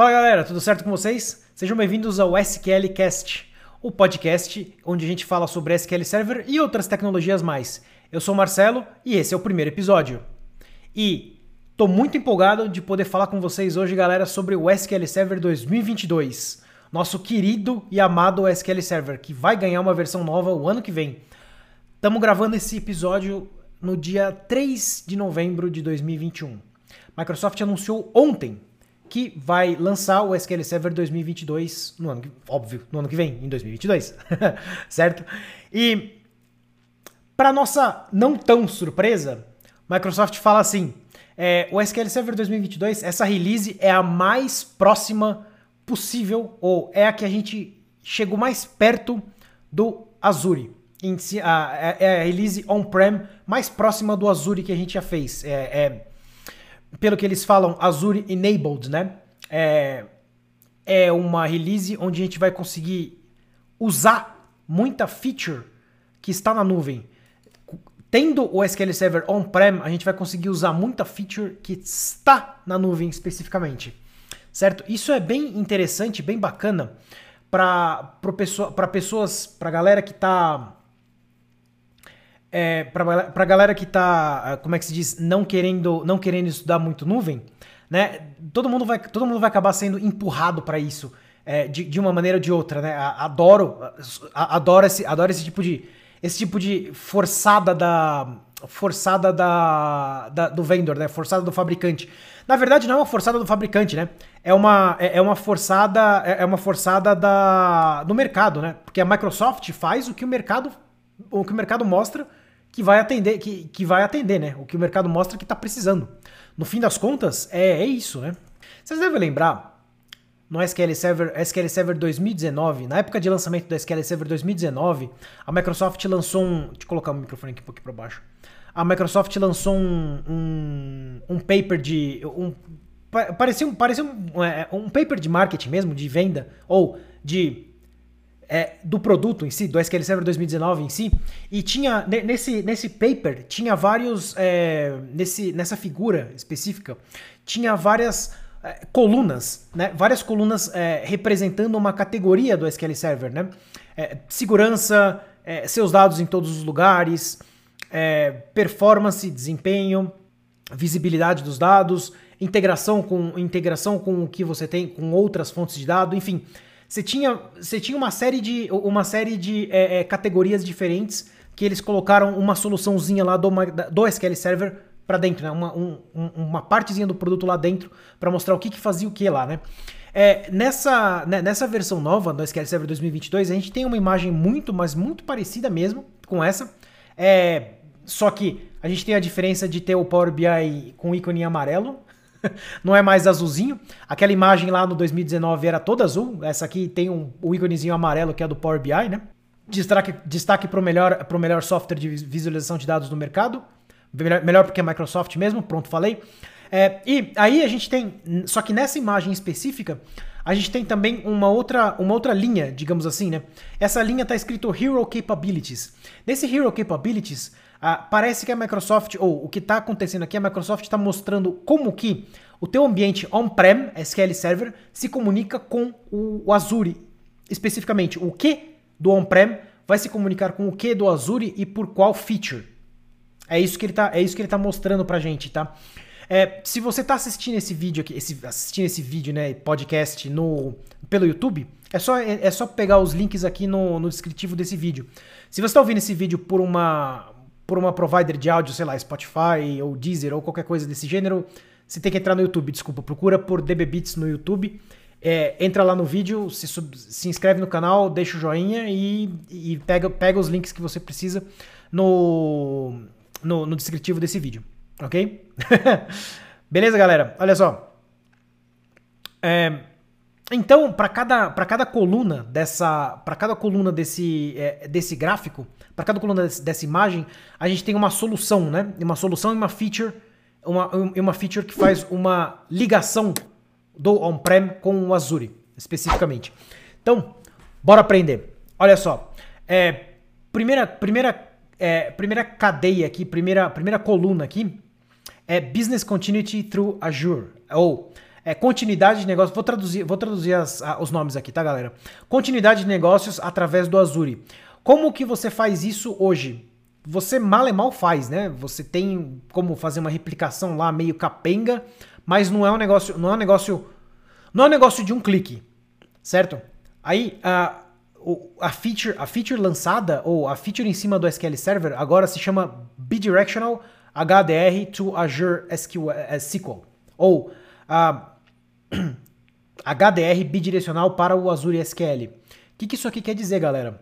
Fala galera, tudo certo com vocês? Sejam bem-vindos ao SQL Cast, o podcast onde a gente fala sobre SQL Server e outras tecnologias mais. Eu sou o Marcelo e esse é o primeiro episódio. E tô muito empolgado de poder falar com vocês hoje, galera, sobre o SQL Server 2022. Nosso querido e amado SQL Server, que vai ganhar uma versão nova o ano que vem. Estamos gravando esse episódio no dia 3 de novembro de 2021. Microsoft anunciou ontem que vai lançar o SQL Server 2022 no ano, óbvio, no ano que vem, em 2022, certo? E para nossa não tão surpresa, Microsoft fala assim: é, o SQL Server 2022, essa release é a mais próxima possível ou é a que a gente chegou mais perto do Azure. A, é, é a release on-prem mais próxima do Azure que a gente já fez. É, é pelo que eles falam, Azure Enabled, né? É, é uma release onde a gente vai conseguir usar muita feature que está na nuvem. Tendo o SQL Server on-prem, a gente vai conseguir usar muita feature que está na nuvem especificamente. Certo? Isso é bem interessante, bem bacana para pessoa, pessoas, para galera que está é, pra, pra galera que tá, ah, como é que se diz, não querendo, não querendo estudar muito nuvem, né? Todo mundo vai, todo mundo vai acabar sendo empurrado para isso é, de, de uma maneira ou de outra, né? Adoro, adoro esse, adoro esse tipo de, esse tipo de forçada da, forçada da, da, do vendor, né? Forçada do fabricante. Na verdade, não é uma forçada do fabricante, né? É uma, é, é uma forçada, é, é uma forçada da, do mercado, né? Porque a Microsoft faz o que o mercado, o que o mercado mostra que vai atender, que, que vai atender, né? O que o mercado mostra que está precisando. No fim das contas, é, é isso, né? Vocês devem lembrar, no SQL Server, SQL Server 2019, na época de lançamento do SQL Server 2019, a Microsoft lançou um. Deixa eu colocar o microfone aqui um pouquinho para baixo. A Microsoft lançou um, um, um paper de. Um, parecia um, parecia um, é, um paper de marketing mesmo, de venda, ou de é, do produto em si, do SQL Server 2019 em si, e tinha nesse, nesse paper tinha vários é, nesse, nessa figura específica tinha várias é, colunas, né? Várias colunas é, representando uma categoria do SQL Server, né? É, segurança, é, seus dados em todos os lugares, performance, desempenho, visibilidade dos dados, integração com integração com o que você tem com outras fontes de dados, enfim você tinha, você tinha uma série de, uma série de é, é, categorias diferentes que eles colocaram uma soluçãozinha lá do, do SQL Server para dentro, né? Uma, um, uma partezinha do produto lá dentro para mostrar o que, que fazia o que lá, né? É, nessa, né, nessa versão nova do SQL Server 2022, a gente tem uma imagem muito, mas muito parecida mesmo com essa. É, só que a gente tem a diferença de ter o Power BI com ícone em amarelo, não é mais azulzinho. Aquela imagem lá no 2019 era toda azul. Essa aqui tem um, o íconezinho amarelo que é do Power BI, né? Destaque, destaque para o melhor, melhor software de visualização de dados no mercado. Melhor, melhor porque é Microsoft mesmo, pronto, falei. É, e aí a gente tem, só que nessa imagem específica, a gente tem também uma outra, uma outra linha, digamos assim, né? Essa linha está escrito Hero Capabilities. Nesse Hero Capabilities, ah, parece que a Microsoft, ou o que está acontecendo aqui, a Microsoft está mostrando como que o teu ambiente on-prem, SQL Server, se comunica com o Azure. Especificamente, o que do on-prem vai se comunicar com o que do Azure e por qual feature. É isso que ele está é isso que ele tá mostrando pra gente, tá? É, se você está assistindo esse vídeo aqui, esse, assistindo esse vídeo, né, podcast no, pelo YouTube, é só, é, é só pegar os links aqui no, no descritivo desse vídeo. Se você está ouvindo esse vídeo por uma, por uma provider de áudio, sei lá, Spotify ou Deezer ou qualquer coisa desse gênero, você tem que entrar no YouTube, desculpa, procura por DB Beats no YouTube, é, entra lá no vídeo, se, sub, se inscreve no canal, deixa o joinha e, e pega, pega os links que você precisa no, no, no descritivo desse vídeo, ok? Beleza, galera? Olha só. É, então, para cada, cada coluna dessa, para cada coluna desse, é, desse gráfico, para cada coluna desse, dessa imagem, a gente tem uma solução, né? Uma solução e uma feature, uma, uma feature que faz uma ligação do on-prem com o Azure, especificamente. Então, bora aprender. Olha só, é, primeira, primeira, é, primeira cadeia aqui, primeira, primeira coluna aqui é Business Continuity through Azure, ou é, continuidade de negócios. Vou traduzir, vou traduzir as, a, os nomes aqui, tá, galera? Continuidade de negócios através do Azure. Como que você faz isso hoje? Você mal e mal faz, né? Você tem como fazer uma replicação lá meio capenga, mas não é um negócio, não é um negócio, não é um negócio de um clique, certo? Aí a, a feature, a feature lançada ou a feature em cima do SQL Server agora se chama Bidirectional HDR to Azure SQL, SQL ou a HDR bidirecional para o Azure SQL. O que, que isso aqui quer dizer, galera?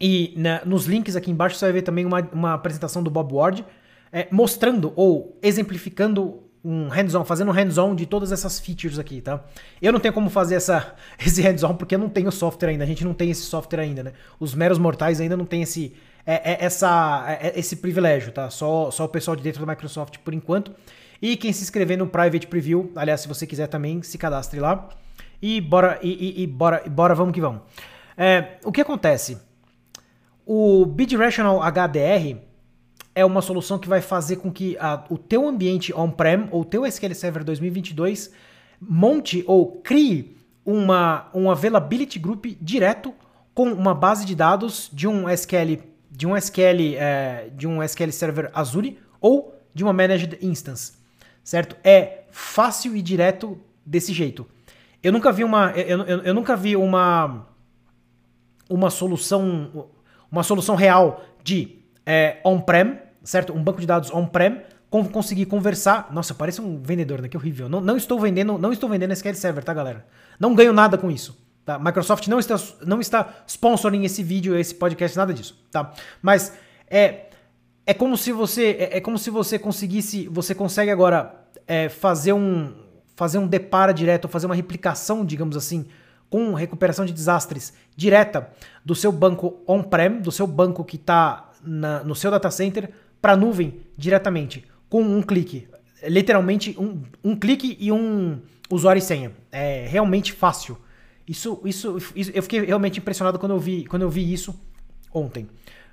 E né, nos links aqui embaixo você vai ver também uma, uma apresentação do Bob Ward é, mostrando ou exemplificando um hands-on, fazendo um hands-on de todas essas features aqui, tá? Eu não tenho como fazer essa, esse hands-on porque eu não tenho software ainda, a gente não tem esse software ainda, né? Os meros mortais ainda não tem esse, é, é, essa, é, esse privilégio, tá? Só, só o pessoal de dentro da Microsoft por enquanto. E quem se inscrever no Private Preview, aliás, se você quiser também, se cadastre lá. E bora, e, e, e bora, bora, vamos que vamos. É, o que acontece? O Bidirectional HDR é uma solução que vai fazer com que a, o teu ambiente on-prem ou teu SQL Server 2022 monte ou crie uma, um availability group direto com uma base de dados de um SQL de um SQL é, de um SQL Server Azure ou de uma managed instance, certo? É fácil e direto desse jeito. Eu nunca vi uma eu, eu, eu nunca vi uma uma solução uma solução real de é, on-prem, certo? Um banco de dados on-prem, conseguir conversar. Nossa, parece um vendedor, né? Que horrível. Não, não estou vendendo, não estou vendendo SQL Server, tá, galera? Não ganho nada com isso. Tá? Microsoft não está, não está sponsoring esse vídeo, esse podcast, nada disso, tá? Mas é é como se você é, é como se você conseguisse, você consegue agora é, fazer um fazer um depara direto, fazer uma replicação, digamos assim, com recuperação de desastres direta do seu banco on-prem, do seu banco que está no seu data center, para a nuvem diretamente, com um clique. Literalmente um, um clique e um usuário e senha. É realmente fácil. Isso, isso, isso, eu fiquei realmente impressionado quando eu vi, quando eu vi isso ontem.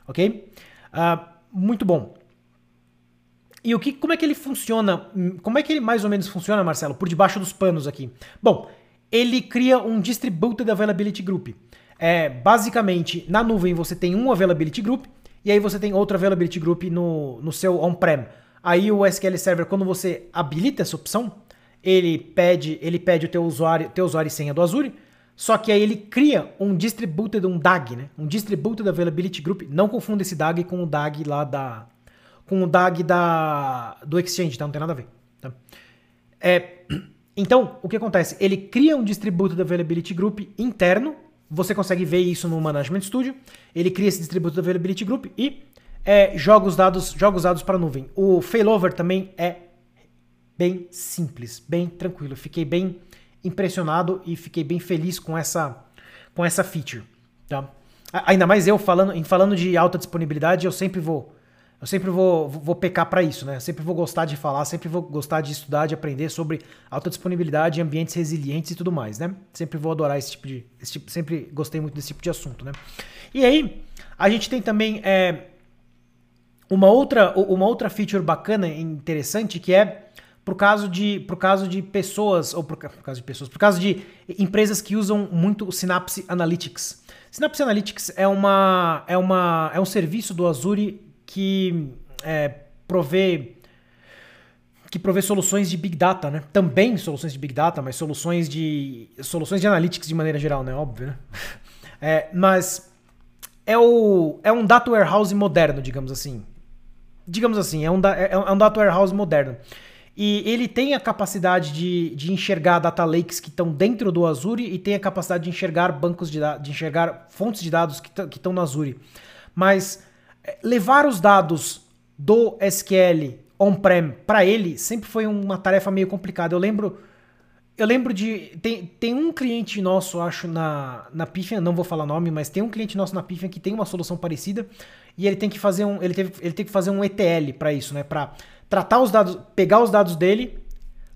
Ok? Uh, muito bom. E o que, como é que ele funciona? Como é que ele mais ou menos funciona, Marcelo? Por debaixo dos panos aqui. Bom, ele cria um Distributed Availability Group. É, basicamente, na nuvem você tem um Availability Group e aí você tem outro Availability Group no, no seu on-prem. Aí o SQL Server, quando você habilita essa opção, ele pede, ele pede o teu usuário, teu usuário e senha do Azure, só que aí ele cria um distributed, um DAG, né? Um distributed availability group. Não confunda esse DAG com o DAG lá da com o DAG da do Exchange, tá? Não tem nada a ver, tá? É, então, o que acontece? Ele cria um Distributed Availability Group interno, você consegue ver isso no Management Studio, ele cria esse Distributed Availability Group e é, joga os dados, joga os dados para a nuvem. O failover também é bem simples, bem tranquilo. Fiquei bem impressionado e fiquei bem feliz com essa, com essa feature. Tá? Ainda mais eu falando, falando de alta disponibilidade, eu sempre vou eu sempre vou, vou pecar para isso, né? Eu sempre vou gostar de falar, sempre vou gostar de estudar, de aprender sobre alta disponibilidade, ambientes resilientes e tudo mais, né? Sempre vou adorar esse tipo de. Esse tipo, sempre gostei muito desse tipo de assunto, né? E aí, a gente tem também é, uma, outra, uma outra feature bacana e interessante que é por caso de, por caso de pessoas, ou por, por caso de pessoas, por caso de empresas que usam muito o Synapse Analytics. Synapse Analytics é, uma, é, uma, é um serviço do Azure que é, provê que provê soluções de Big Data, né? Também soluções de Big Data, mas soluções de soluções de analytics de maneira geral, né? Óbvio, né? É, mas é, o, é um data warehouse moderno, digamos assim. Digamos assim, é um, é, é um data warehouse moderno. E ele tem a capacidade de, de enxergar data lakes que estão dentro do Azure e tem a capacidade de enxergar bancos de de enxergar fontes de dados que estão no Azure. Mas levar os dados do SQL on-prem para ele sempre foi uma tarefa meio complicada. Eu lembro eu lembro de tem, tem um cliente nosso, acho na na Pifian, não vou falar nome, mas tem um cliente nosso na Pifian que tem uma solução parecida e ele tem que fazer um ele teve, ele tem que fazer um ETL para isso, né, para tratar os dados, pegar os dados dele,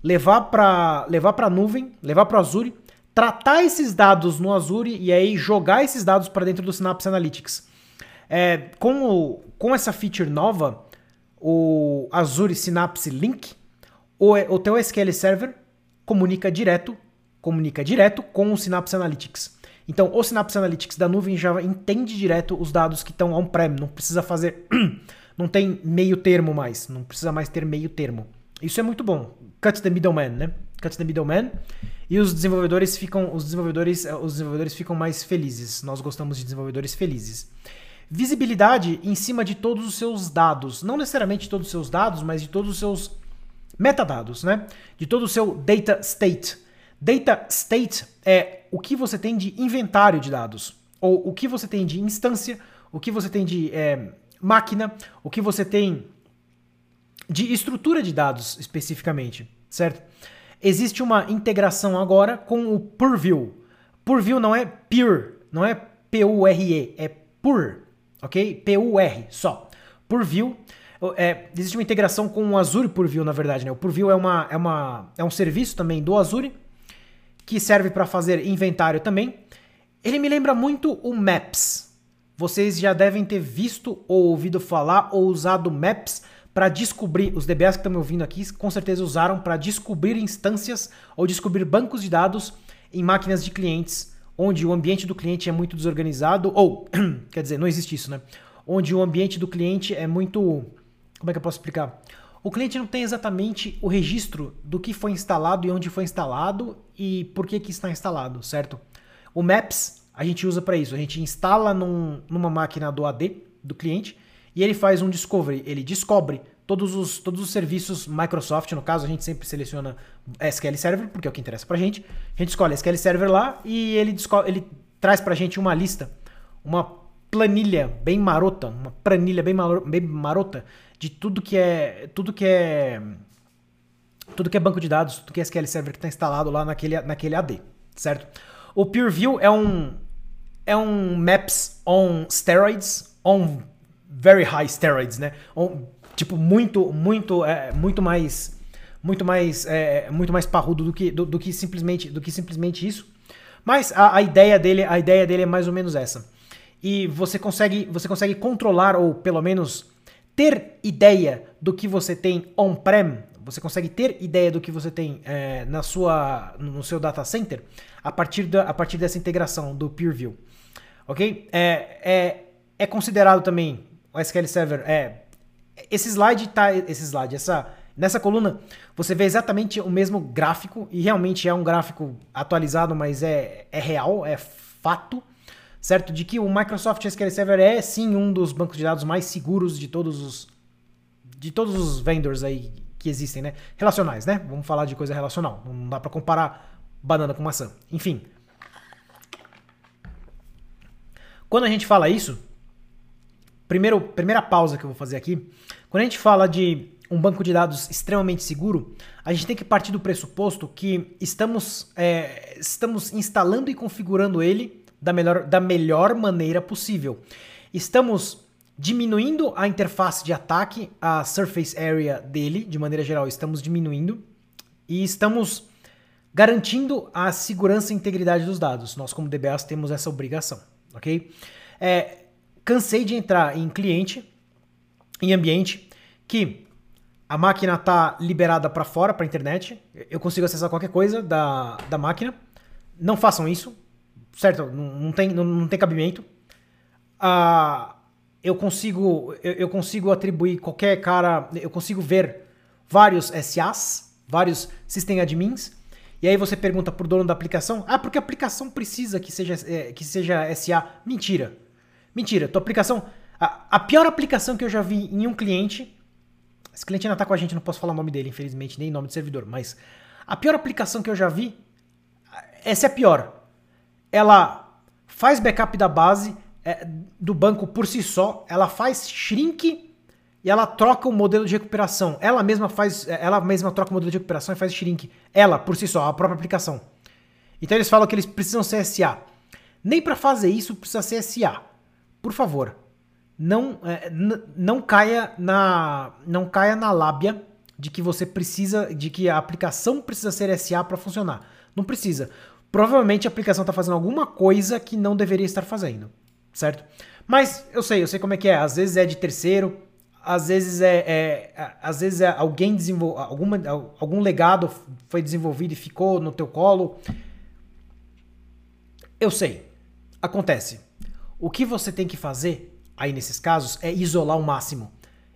levar para levar para nuvem, levar para o Azure, tratar esses dados no Azure e aí jogar esses dados para dentro do Synapse Analytics. É, com, o, com essa feature nova, o Azure Synapse Link, o, o teu SQL Server comunica direto, comunica direto com o Synapse Analytics. Então, o Synapse Analytics da nuvem já entende direto os dados que estão on-prem, não precisa fazer, não tem meio termo mais, não precisa mais ter meio termo. Isso é muito bom. Cut the middleman, né? Cut the middleman. E os desenvolvedores ficam, os desenvolvedores, os desenvolvedores ficam mais felizes. Nós gostamos de desenvolvedores felizes. Visibilidade em cima de todos os seus dados, não necessariamente todos os seus dados, mas de todos os seus metadados, né? De todo o seu data state. Data state é o que você tem de inventário de dados, ou o que você tem de instância, o que você tem de é, máquina, o que você tem de estrutura de dados especificamente, certo? Existe uma integração agora com o Purview. Purview não é pure, não é P-U-R-E, é pur, ok? P-U-R só. Purview é, existe uma integração com o Azure Purview, na verdade. Né? O Purview é, uma, é, uma, é um serviço também do Azure que serve para fazer inventário também. Ele me lembra muito o Maps. Vocês já devem ter visto ou ouvido falar ou usado Maps para descobrir, os DBAs que estão me ouvindo aqui com certeza usaram para descobrir instâncias ou descobrir bancos de dados em máquinas de clientes, onde o ambiente do cliente é muito desorganizado, ou, quer dizer, não existe isso, né? Onde o ambiente do cliente é muito. Como é que eu posso explicar? O cliente não tem exatamente o registro do que foi instalado e onde foi instalado e por que, que está instalado, certo? O Maps a gente usa para isso. A gente instala num, numa máquina do AD do cliente e ele faz um discovery. Ele descobre todos os, todos os serviços Microsoft. No caso, a gente sempre seleciona SQL Server, porque é o que interessa para gente. A gente escolhe SQL Server lá e ele, ele traz para gente uma lista, uma planilha bem marota, uma planilha bem, bem marota de tudo que é tudo que é tudo que é banco de dados, tudo que é SQL Server que está instalado lá naquele, naquele AD, certo? O PureView é um é um Maps on steroids, on very high steroids, né? On, tipo muito muito é, muito mais muito mais é, muito mais parrudo do que do, do, que simplesmente do que simplesmente isso. Mas a, a ideia dele a ideia dele é mais ou menos essa. E você consegue você consegue controlar ou pelo menos ter ideia do que você tem on-prem, você consegue ter ideia do que você tem é, na sua, no seu data center a partir, da, a partir dessa integração do PeerView. Ok? É, é, é considerado também o SQL Server. É, esse slide tá. Esse slide, essa. Nessa coluna, você vê exatamente o mesmo gráfico, e realmente é um gráfico atualizado, mas é, é real, é fato certo? De que o Microsoft SQL Server é sim um dos bancos de dados mais seguros de todos os de todos os vendors aí que existem, né? Relacionais, né? Vamos falar de coisa relacional. Não dá para comparar banana com maçã. Enfim. Quando a gente fala isso, primeiro, primeira pausa que eu vou fazer aqui, quando a gente fala de um banco de dados extremamente seguro, a gente tem que partir do pressuposto que estamos, é, estamos instalando e configurando ele da melhor, da melhor maneira possível. Estamos diminuindo a interface de ataque, a surface area dele, de maneira geral, estamos diminuindo e estamos garantindo a segurança e integridade dos dados. Nós, como DBAs, temos essa obrigação, ok? É, cansei de entrar em cliente, em ambiente, que a máquina está liberada para fora, para internet, eu consigo acessar qualquer coisa da, da máquina. Não façam isso, certo? Não, não tem, não, não, tem cabimento. Ah, eu consigo eu, eu, consigo atribuir qualquer cara, eu consigo ver vários SAs, vários system admins. E aí você pergunta pro dono da aplicação: "Ah, porque a aplicação precisa que seja é, que seja SA". Mentira. Mentira, tua aplicação a, a pior aplicação que eu já vi em um cliente, esse cliente ainda tá com a gente, não posso falar o nome dele, infelizmente, nem nome do servidor, mas a pior aplicação que eu já vi, essa é a pior ela faz backup da base é, do banco por si só, ela faz shrink e ela troca o modelo de recuperação. Ela mesma faz, ela mesma troca o modelo de recuperação e faz shrink. Ela por si só, a própria aplicação. Então eles falam que eles precisam ser SA. Nem para fazer isso precisa ser SA. Por favor, não é, não caia na não caia na lábia de que você precisa, de que a aplicação precisa ser SA para funcionar. Não precisa provavelmente a aplicação está fazendo alguma coisa que não deveria estar fazendo, certo? Mas eu sei, eu sei como é que é. Às vezes é de terceiro, às vezes é, é às vezes é alguém desenvolveu alguma algum legado foi desenvolvido e ficou no teu colo. Eu sei. Acontece. O que você tem que fazer aí nesses casos é isolar o máximo.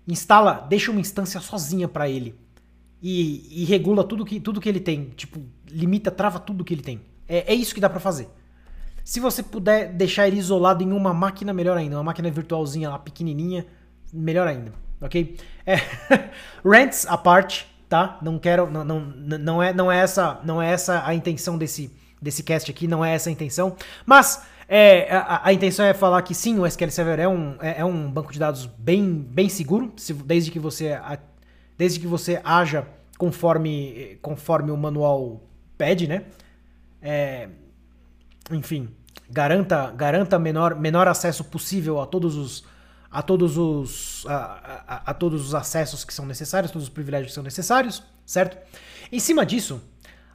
Instala, deixa uma instância sozinha para ele. E, e, regula tudo que, tudo que ele tem. Tipo, limita, trava tudo que ele tem. É, é isso que dá para fazer. Se você puder deixar ele isolado em uma máquina, melhor ainda. Uma máquina virtualzinha lá, pequenininha, melhor ainda. Ok? É, rants à parte, tá? Não quero, não, não, não, é, não, é essa, não é essa a intenção desse, desse cast aqui, não é essa a intenção. Mas é, a, a, intenção é falar que sim, o SQL Server é um, é, é um banco de dados bem, bem seguro, se, desde, que você, desde que você haja conforme, conforme o manual pede, né? É, enfim, garanta, garanta menor, menor acesso possível a todos os a todos os a, a, a, todos os acessos que são necessários, todos os privilégios que são necessários, certo? Em cima disso,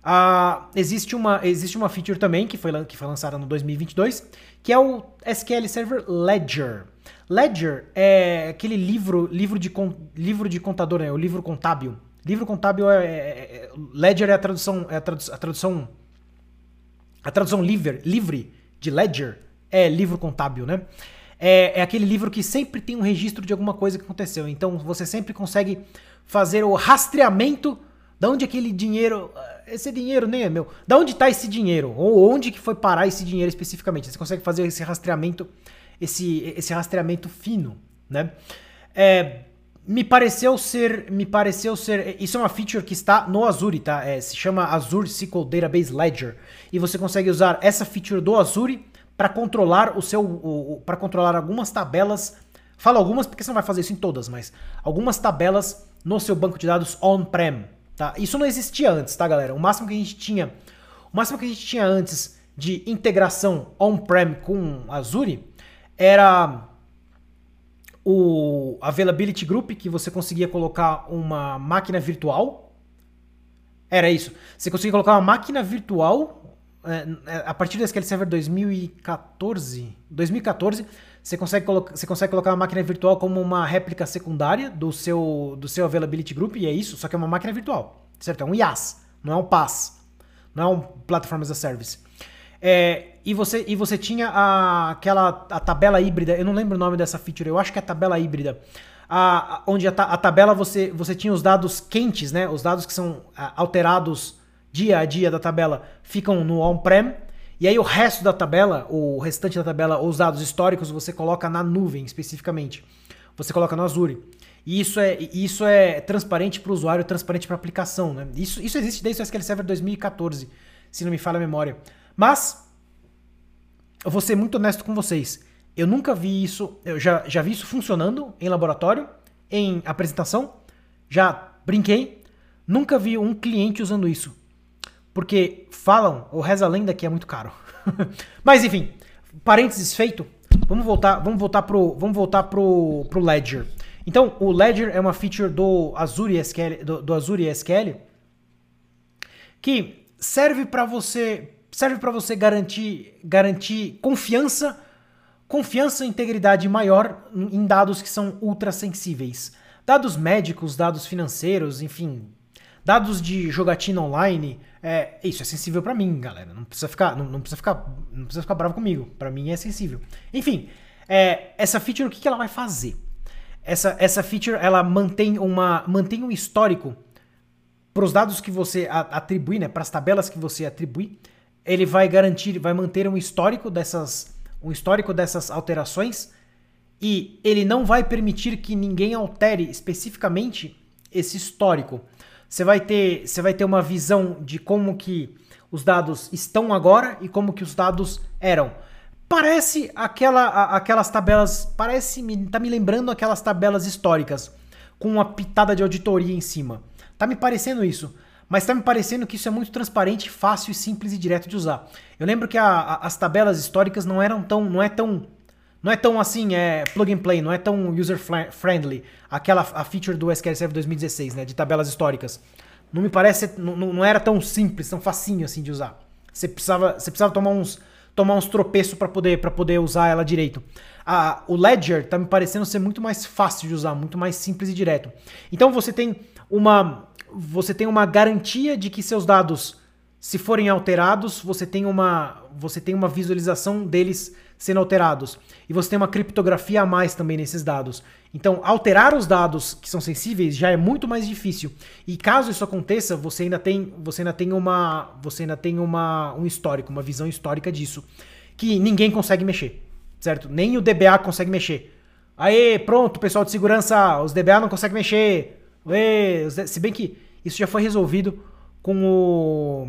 Uh, existe, uma, existe uma feature também que foi, que foi lançada no 2022, que é o SQL Server Ledger. Ledger é aquele livro, livro, de, livro de contador, né? o livro contábil. Livro contábil é, é, é Ledger é a tradução, é a, tradu a tradução, a tradução livre, livre de Ledger é livro contábil, né? É, é aquele livro que sempre tem um registro de alguma coisa que aconteceu. Então você sempre consegue fazer o rastreamento de onde aquele dinheiro esse dinheiro nem é meu. Da onde está esse dinheiro? Ou onde que foi parar esse dinheiro especificamente? Você consegue fazer esse rastreamento, esse, esse rastreamento fino, né? É, me pareceu ser, me pareceu ser, isso é uma feature que está no Azure, tá? É, se chama Azure SQL Database Ledger e você consegue usar essa feature do Azure para controlar o seu, para controlar algumas tabelas. Falo algumas porque você não vai fazer isso em todas, mas algumas tabelas no seu banco de dados on-prem, Tá? Isso não existia antes, tá, galera? O máximo que a gente tinha, o máximo que a gente tinha antes de integração on-prem com Azure era o Availability Group, que você conseguia colocar uma máquina virtual. Era isso. Você conseguia colocar uma máquina virtual a partir do SQL Server 2014. 2014 você consegue, você consegue colocar uma máquina virtual como uma réplica secundária do seu, do seu Availability Group, e é isso, só que é uma máquina virtual, certo? É um IaaS, não é um PaaS, não é um Platform as a Service. É, e, você, e você tinha a, aquela a tabela híbrida, eu não lembro o nome dessa feature, eu acho que é a tabela híbrida, a, onde a, a, tabela você, você tinha os dados quentes, né? Os dados que são alterados dia a dia da tabela ficam no on-prem e aí o resto da tabela, o restante da tabela, os dados históricos, você coloca na nuvem especificamente. Você coloca no Azure. E isso é, isso é transparente para o usuário, transparente para a aplicação. Né? Isso, isso existe desde o SQL Server 2014, se não me falha a memória. Mas, eu vou ser muito honesto com vocês. Eu nunca vi isso, eu já, já vi isso funcionando em laboratório, em apresentação, já brinquei, nunca vi um cliente usando isso. Porque falam, ou reza a lenda que é muito caro. Mas enfim, parênteses feito, vamos voltar, vamos voltar pro, vamos voltar pro, pro Ledger. Então, o Ledger é uma feature do Azure SQL, do, do Azure SQL que serve para você, serve para você garantir, garantir confiança, confiança e integridade maior em dados que são ultra sensíveis. Dados médicos, dados financeiros, enfim, dados de jogatina online, é, isso é sensível para mim, galera. Não precisa ficar, não, não, precisa ficar, não precisa ficar bravo comigo. Para mim é sensível. Enfim, é, essa feature o que, que ela vai fazer? Essa, essa feature ela mantém uma mantém um histórico para os dados que você atribui, né, para as tabelas que você atribui. Ele vai garantir, vai manter um histórico dessas um histórico dessas alterações e ele não vai permitir que ninguém altere especificamente esse histórico. Você vai ter, você vai ter uma visão de como que os dados estão agora e como que os dados eram. Parece aquela, aquelas tabelas, parece tá me lembrando aquelas tabelas históricas com uma pitada de auditoria em cima. Tá me parecendo isso, mas tá me parecendo que isso é muito transparente, fácil simples e direto de usar. Eu lembro que a, a, as tabelas históricas não eram tão, não é tão não é tão assim, é plug and play, não é tão user friendly. Aquela a feature do SQL Server 2016, né, de tabelas históricas. Não me parece, não, não era tão simples, tão facinho assim de usar. Você precisava, você precisava tomar uns tomar uns tropeços para poder, pra poder usar ela direito. A, o Ledger tá me parecendo ser muito mais fácil de usar, muito mais simples e direto. Então você tem uma você tem uma garantia de que seus dados, se forem alterados, você tem uma você tem uma visualização deles sendo alterados. E você tem uma criptografia a mais também nesses dados. Então, alterar os dados que são sensíveis já é muito mais difícil. E caso isso aconteça, você ainda tem, você ainda tem uma, você ainda tem uma, um histórico, uma visão histórica disso, que ninguém consegue mexer, certo? Nem o DBA consegue mexer. Aê, pronto, pessoal de segurança, os DBA não conseguem mexer. Aê, se bem que isso já foi resolvido com o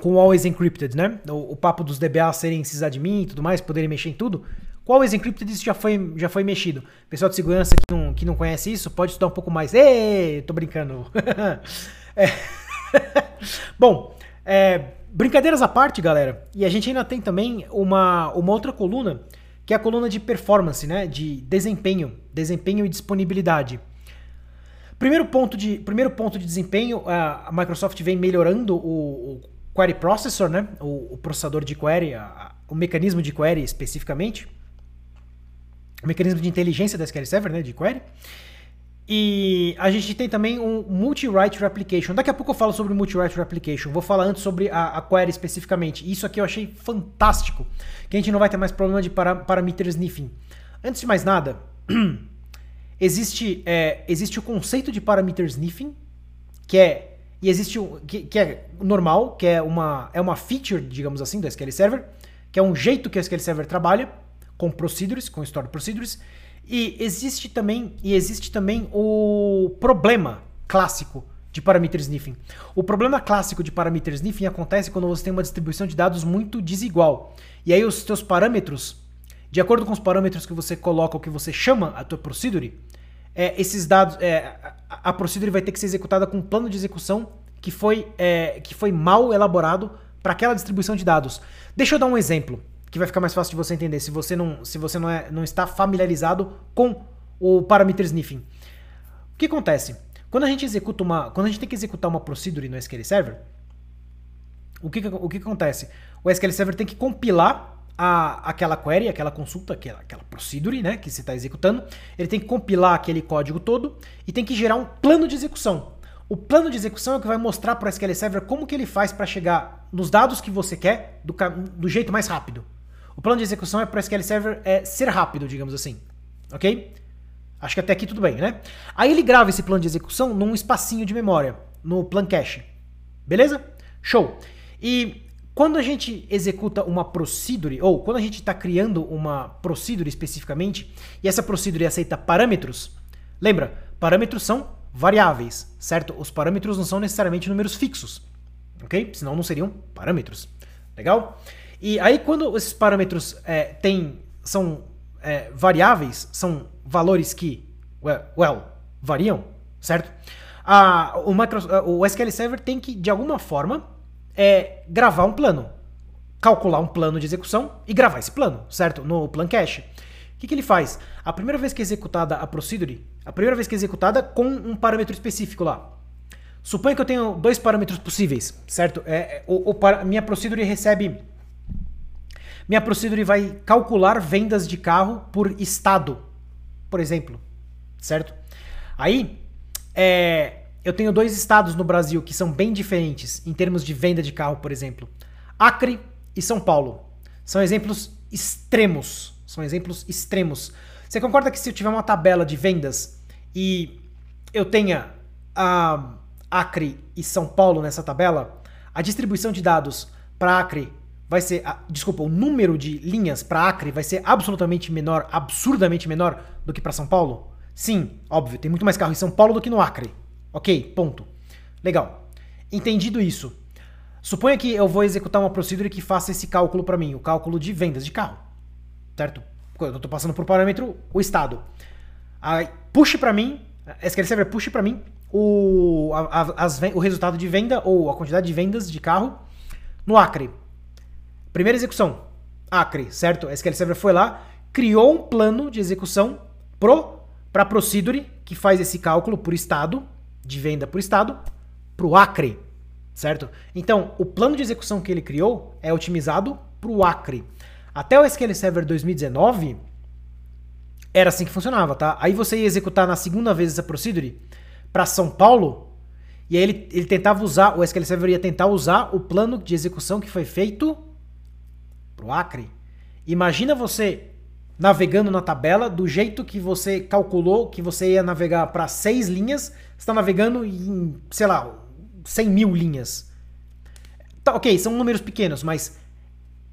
com o Always Encrypted, né? O, o papo dos DBA serem sysadmin e tudo mais, poderem mexer em tudo. Com o Always Encrypted isso já foi, já foi mexido. Pessoal de segurança que não, que não conhece isso, pode estudar um pouco mais. Ei, tô brincando. é. Bom, é, brincadeiras à parte, galera. E a gente ainda tem também uma, uma outra coluna, que é a coluna de performance, né? De desempenho, desempenho e disponibilidade. Primeiro ponto de, primeiro ponto de desempenho, a Microsoft vem melhorando o, o Query Processor, né? O, o processador de query, a, o mecanismo de query especificamente. O mecanismo de inteligência da SQL Server, né? De query. E a gente tem também um Multi-Write Replication. Daqui a pouco eu falo sobre Multi-Write Replication. Vou falar antes sobre a, a, query especificamente. Isso aqui eu achei fantástico. Que a gente não vai ter mais problema de para, parameter sniffing. Antes de mais nada, existe, é, existe o conceito de parameter sniffing, que é e existe um que, que, é normal, que é uma, é uma feature, digamos assim, do SQL Server, que é um jeito que o SQL Server trabalha com procedures, com stored procedures. E existe também, e existe também o problema clássico de parameter sniffing. O problema clássico de parameter sniffing acontece quando você tem uma distribuição de dados muito desigual. E aí os seus parâmetros, de acordo com os parâmetros que você coloca, o que você chama a tua procedure, é, esses dados, é, a, a procedure vai ter que ser executada com um plano de execução que foi, é, que foi mal elaborado para aquela distribuição de dados. Deixa eu dar um exemplo que vai ficar mais fácil de você entender se você não, se você não, é, não está familiarizado com o parameter sniffing. O que acontece? Quando a gente executa uma, quando a gente tem que executar uma procedure no SQL Server, o que, o que acontece? O SQL Server tem que compilar a, aquela query, aquela consulta, aquela, aquela procedure né, que você está executando, ele tem que compilar aquele código todo e tem que gerar um plano de execução. O plano de execução é o que vai mostrar para o SQL Server como que ele faz para chegar nos dados que você quer do, do jeito mais rápido. O plano de execução é para o SQL Server é, ser rápido, digamos assim. Ok? Acho que até aqui tudo bem, né? Aí ele grava esse plano de execução num espacinho de memória, no plan cache. Beleza? Show. E quando a gente executa uma procedure, ou quando a gente está criando uma procedure especificamente, e essa procedure aceita parâmetros, lembra, parâmetros são variáveis, certo? Os parâmetros não são necessariamente números fixos, ok? Senão não seriam parâmetros. Legal? E aí quando esses parâmetros é, tem, são é, variáveis, são valores que, well, well variam, certo? A, o, micro, o SQL Server tem que, de alguma forma, é gravar um plano, calcular um plano de execução e gravar esse plano, certo? No plan cache. O que, que ele faz? A primeira vez que é executada a procedure, a primeira vez que é executada com um parâmetro específico lá. Suponha que eu tenho dois parâmetros possíveis, certo? É, é o, o, minha procedure recebe. Minha procedure vai calcular vendas de carro por estado, por exemplo, certo? Aí, é, eu tenho dois estados no Brasil que são bem diferentes em termos de venda de carro, por exemplo. Acre e São Paulo. São exemplos extremos. São exemplos extremos. Você concorda que se eu tiver uma tabela de vendas e eu tenha a Acre e São Paulo nessa tabela, a distribuição de dados para Acre vai ser, desculpa, o número de linhas para Acre vai ser absolutamente menor, absurdamente menor do que para São Paulo? Sim, óbvio, tem muito mais carro em São Paulo do que no Acre. Ok, ponto. Legal. Entendido isso. Suponha que eu vou executar uma procedure que faça esse cálculo para mim, o cálculo de vendas de carro. Certo? Eu estou passando por parâmetro o estado. Aí, puxe para mim, SQL Server puxe para mim o, a, as, o resultado de venda ou a quantidade de vendas de carro no Acre. Primeira execução, Acre, certo? SQL Server foi lá, criou um plano de execução pro para procedure que faz esse cálculo por estado de venda por estado para o Acre, certo? Então, o plano de execução que ele criou é otimizado para o Acre. Até o SQL Server 2019 era assim que funcionava, tá? Aí você ia executar na segunda vez essa procedure para São Paulo e aí ele, ele tentava usar, o SQL Server ia tentar usar o plano de execução que foi feito para o Acre. Imagina você navegando na tabela do jeito que você calculou que você ia navegar para seis linhas, está navegando em, sei lá, 100 mil linhas. Tá, ok, são números pequenos, mas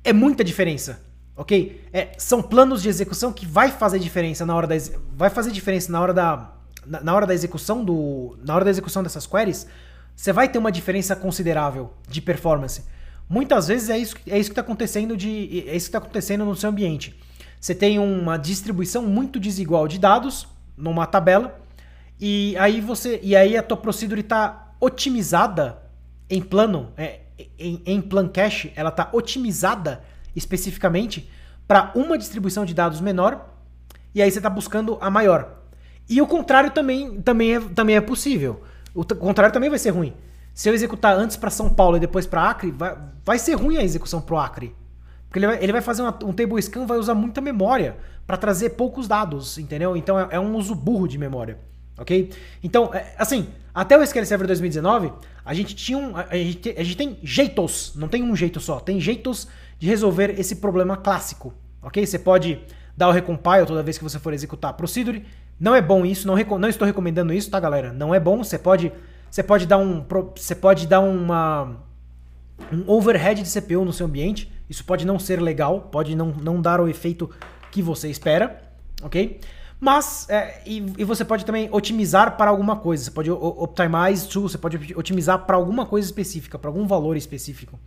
é muita diferença, ok? É, são planos de execução que vai fazer diferença na hora da vai fazer diferença na hora da na, na hora da execução do na hora da execução dessas queries. Você vai ter uma diferença considerável de performance. Muitas vezes é isso, é isso que está acontecendo de é isso que está acontecendo no seu ambiente. Você tem uma distribuição muito desigual de dados numa tabela e aí você e aí a tua procedure está otimizada em plano, é, em, em plan cache, ela está otimizada especificamente para uma distribuição de dados menor e aí você está buscando a maior. E o contrário também, também, é, também é possível. O contrário também vai ser ruim. Se eu executar antes para São Paulo e depois para Acre, vai, vai ser ruim a execução para o Acre. Porque ele vai, ele vai fazer uma, um table scan, vai usar muita memória para trazer poucos dados, entendeu? Então é, é, um uso burro de memória, ok? Então, é, assim, até o SQL Server 2019, a gente tinha um, a, gente, a gente tem jeitos, não tem um jeito só, tem jeitos de resolver esse problema clássico, ok? Você pode dar o recompile toda vez que você for executar a procedure. Não é bom isso, não, não estou recomendando isso, tá, galera? Não é bom, você pode, você pode dar um, você pode dar uma um overhead de CPU no seu ambiente. Isso pode não ser legal, pode não, não dar o efeito que você espera, ok? Mas, é, e, e, você pode também otimizar para alguma coisa. Você pode optimize to, você pode otimizar para alguma coisa específica, para algum valor específico.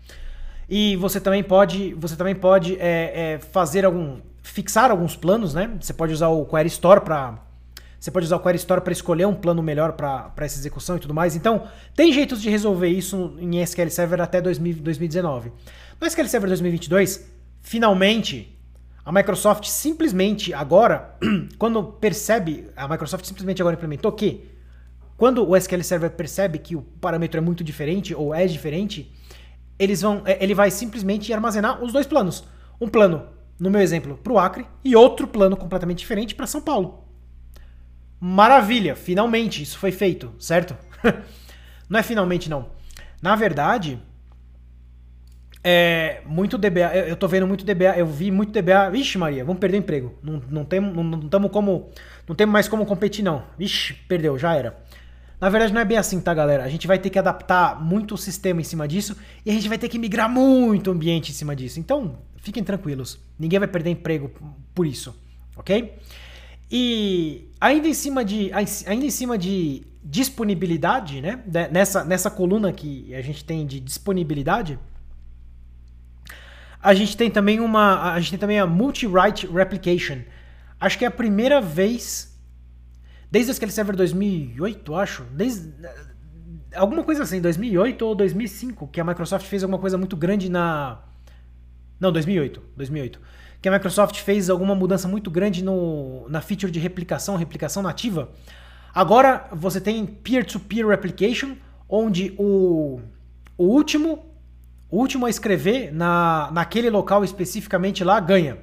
E você também pode, você também pode é, é, fazer algum, fixar alguns planos, né? Você pode usar o Query Store para você pode usar o Query Store para escolher um plano melhor para essa execução e tudo mais. Então, tem jeitos de resolver isso em SQL Server até 2000, 2019. No SQL Server 2022, finalmente, a Microsoft simplesmente agora, quando percebe, a Microsoft simplesmente agora implementou que quando o SQL Server percebe que o parâmetro é muito diferente ou é diferente, eles vão, é, ele vai simplesmente armazenar os dois planos. Um plano, no meu exemplo, para o Acre e outro plano completamente diferente para São Paulo. Maravilha, finalmente isso foi feito, certo? não é finalmente não. Na verdade, é muito DBA, eu tô vendo muito DBA, eu vi muito DBA, vixe Maria, vamos perder emprego. Não, não temos não, não como, não temos mais como competir não. Vixe, perdeu, já era. Na verdade não é bem assim, tá galera? A gente vai ter que adaptar muito o sistema em cima disso e a gente vai ter que migrar muito o ambiente em cima disso. Então, fiquem tranquilos, ninguém vai perder emprego por isso, ok? E ainda em cima de, ainda em cima de disponibilidade, né? Nessa, nessa coluna que a gente tem de disponibilidade, a gente tem também uma, a gente tem também a multi-write replication. Acho que é a primeira vez desde SQL Server 2008, acho, desde alguma coisa assim, 2008 ou 2005, que a Microsoft fez alguma coisa muito grande na Não, 2008, 2008 que a Microsoft fez alguma mudança muito grande no, na feature de replicação, replicação nativa. Agora você tem peer-to-peer -peer replication, onde o, o último o último a escrever na, naquele local especificamente lá ganha.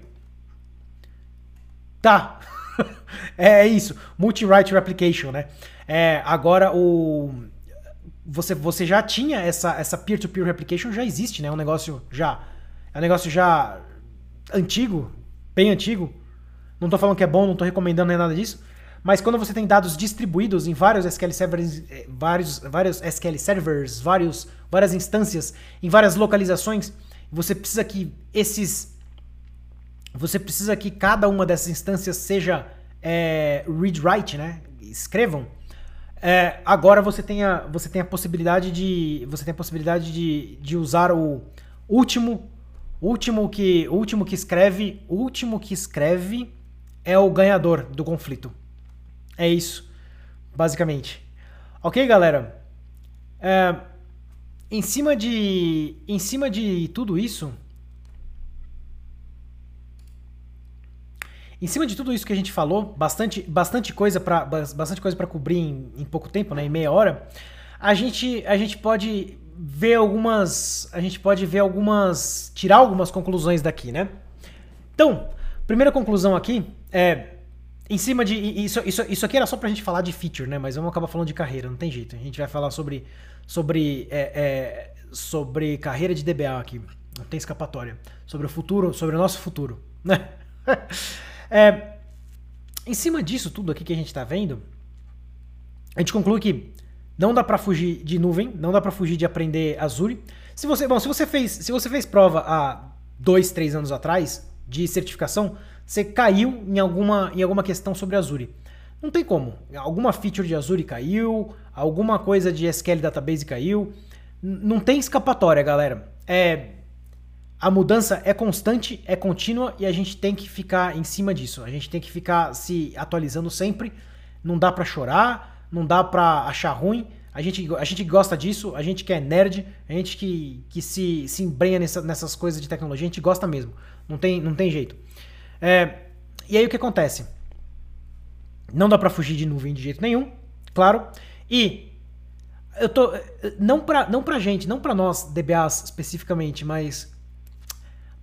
Tá. é, é isso. Multi-write replication, né? É, agora o você, você já tinha essa essa peer-to-peer -peer replication já existe, né? É um negócio já é um negócio já antigo, bem antigo. Não estou falando que é bom, não estou recomendando nem nada disso. Mas quando você tem dados distribuídos em vários SQL servers, eh, vários, vários SQL servers, vários, várias instâncias, em várias localizações, você precisa que esses, você precisa que cada uma dessas instâncias seja é, read-write, né? Escrevam. É, agora você tem a, você tem a possibilidade de, você tem a possibilidade de, de usar o último último que, último que escreve, último que escreve é o ganhador do conflito. É isso, basicamente. Ok, galera? É, em cima de, em cima de tudo isso, em cima de tudo isso que a gente falou, bastante, bastante coisa para bastante coisa para cobrir em, em pouco tempo, né, em meia hora. A gente, a gente pode ver algumas. A gente pode ver algumas. tirar algumas conclusões daqui, né? Então, primeira conclusão aqui é. Em cima de. Isso, isso, isso aqui era só pra gente falar de feature, né? Mas vamos acabar falando de carreira, não tem jeito. A gente vai falar sobre. Sobre. É, é, sobre carreira de DBA aqui. Não tem escapatória. Sobre o futuro, sobre o nosso futuro, né? é, em cima disso tudo aqui que a gente está vendo, a gente conclui que não dá para fugir de nuvem, não dá para fugir de aprender Azure. Se você, bom, se você fez, se você fez prova há dois, três anos atrás de certificação, você caiu em alguma, em alguma questão sobre Azure. Não tem como. Alguma feature de Azure caiu, alguma coisa de SQL Database caiu. Não tem escapatória, galera. É a mudança é constante, é contínua e a gente tem que ficar em cima disso. A gente tem que ficar se atualizando sempre. Não dá para chorar, não dá para achar ruim. A gente, a gente gosta disso, a gente que é nerd, a gente que, que se, se embrenha nessa, nessas coisas de tecnologia, a gente gosta mesmo. Não tem, não tem jeito. É, e aí o que acontece? Não dá para fugir de nuvem de jeito nenhum, claro. E eu tô não para não pra gente, não para nós DBAs especificamente, mas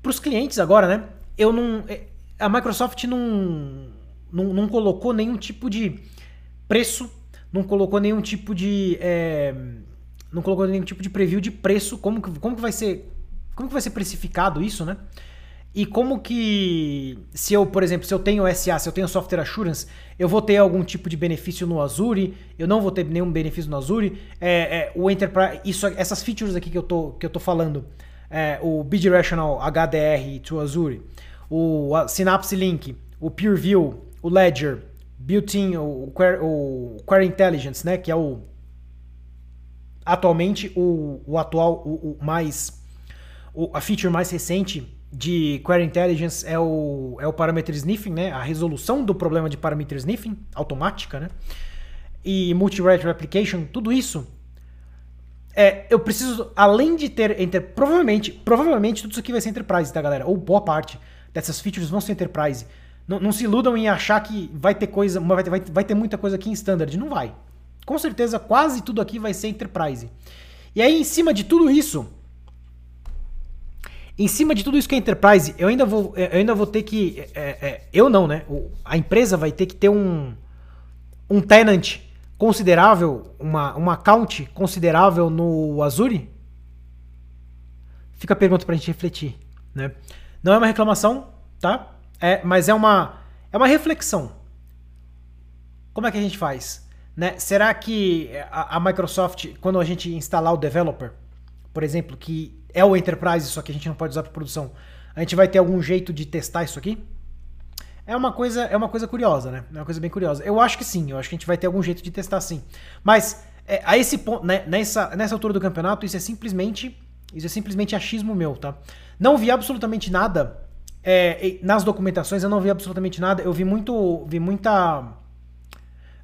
para os clientes agora, né? Eu não. É, a Microsoft não, não, não colocou nenhum tipo de preço, não colocou nenhum tipo de. É, não colocou nenhum tipo de preview de preço, como que, como que vai ser. Como que vai ser precificado isso, né? E como que, se eu, por exemplo, se eu tenho SA, se eu tenho Software Assurance, eu vou ter algum tipo de benefício no Azure, eu não vou ter nenhum benefício no Azure. É, é, o Enterprise, isso, essas features aqui que eu tô, que eu tô falando, é, o Bidirectional HDR to Azure, o Synapse Link, o PureView, o Ledger, Built-in, o, o Query Intelligence, né, que é o atualmente o, o atual, o, o mais o, a feature mais recente de Query Intelligence é o, é o Parameter Sniffing, né? A resolução do problema de Parameter Sniffing, automática, né? E Multi-Rate Replication, tudo isso é, eu preciso, além de ter entre, provavelmente, provavelmente tudo isso aqui vai ser enterprise, tá, galera? Ou boa parte dessas features vão ser enterprise. Não, não se iludam em achar que vai ter coisa, vai ter, vai, vai ter muita coisa aqui em standard, não vai. Com certeza, quase tudo aqui vai ser enterprise. E aí, em cima de tudo isso, em cima de tudo isso que é enterprise, eu ainda vou, eu ainda vou ter que, é, é, eu não, né? A empresa vai ter que ter um, um tenant considerável, uma, uma account considerável no Azure? Fica a pergunta para a gente refletir. Né? Não é uma reclamação, tá? É, mas é uma, é uma reflexão. Como é que a gente faz? Né? Será que a, a Microsoft, quando a gente instalar o developer, por exemplo, que é o Enterprise, só que a gente não pode usar para produção, a gente vai ter algum jeito de testar isso aqui? É uma coisa, é uma coisa curiosa, né? É uma coisa bem curiosa. Eu acho que sim, eu acho que a gente vai ter algum jeito de testar sim. Mas é, a esse ponto, né, nessa, nessa altura do campeonato, isso é simplesmente, isso é simplesmente achismo meu, tá? Não vi absolutamente nada é, nas documentações, eu não vi absolutamente nada. Eu vi muito, vi muita,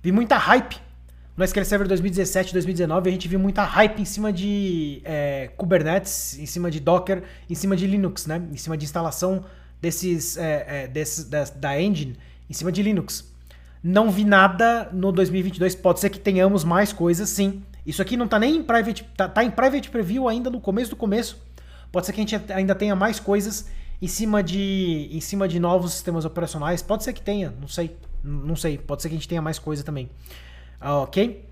vi muita hype no SQL Server 2017, 2019. A gente viu muita hype em cima de é, Kubernetes, em cima de Docker, em cima de Linux, né? Em cima de instalação desses, é, é, desses da, da engine em cima de Linux. Não vi nada no 2022. Pode ser que tenhamos mais coisas, sim. Isso aqui não tá nem em private, tá, tá em private preview ainda no começo do começo. Pode ser que a gente ainda tenha mais coisas em cima de em cima de novos sistemas operacionais. Pode ser que tenha, não sei, não sei. Pode ser que a gente tenha mais coisa também. Ok?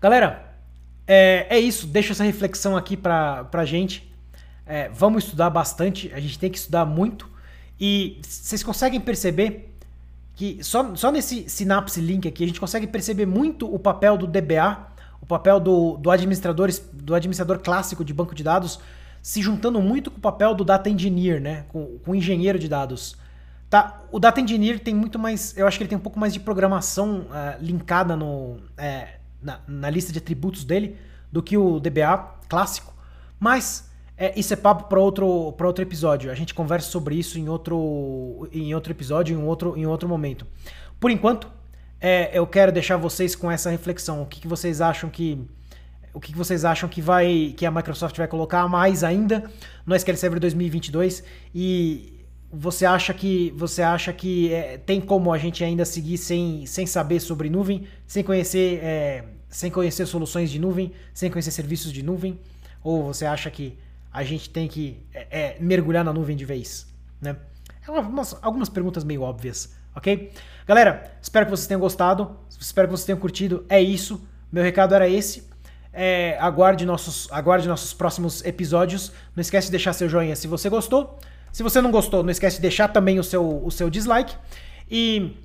Galera, é, é isso. Deixa essa reflexão aqui pra, pra gente. É, vamos estudar bastante, a gente tem que estudar muito. E vocês conseguem perceber que só, só nesse Synapse Link aqui a gente consegue perceber muito o papel do DBA, o papel do, do, administrador, do administrador clássico de banco de dados, se juntando muito com o papel do Data Engineer, né? com, com o engenheiro de dados. Tá, o Data Engineer tem muito mais. Eu acho que ele tem um pouco mais de programação uh, linkada no, é, na, na, lista de atributos dele do que o DBA clássico. Mas é, isso é papo para outro, outro episódio. A gente conversa sobre isso em outro, em outro episódio, em outro, em outro momento. Por enquanto, é, eu quero deixar vocês com essa reflexão. O que, que vocês acham que o que, que vocês acham que vai que a Microsoft vai colocar mais ainda no SQL Server 2022 e você acha que você acha que é, tem como a gente ainda seguir sem, sem saber sobre nuvem, sem conhecer é, sem conhecer soluções de nuvem, sem conhecer serviços de nuvem? Ou você acha que a gente tem que é, é, mergulhar na nuvem de vez? Né? É umas, algumas perguntas meio óbvias, ok? Galera, espero que vocês tenham gostado, espero que vocês tenham curtido. É isso, meu recado era esse. É, aguarde, nossos, aguarde nossos próximos episódios. Não esquece de deixar seu joinha se você gostou. Se você não gostou, não esquece de deixar também o seu, o seu dislike. E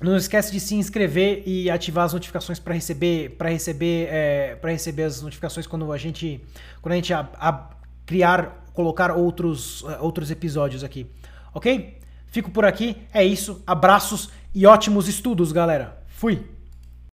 não esquece de se inscrever e ativar as notificações para receber para receber é, para receber as notificações quando a gente quando a gente a, a criar colocar outros uh, outros episódios aqui, ok? Fico por aqui, é isso. Abraços e ótimos estudos, galera. Fui.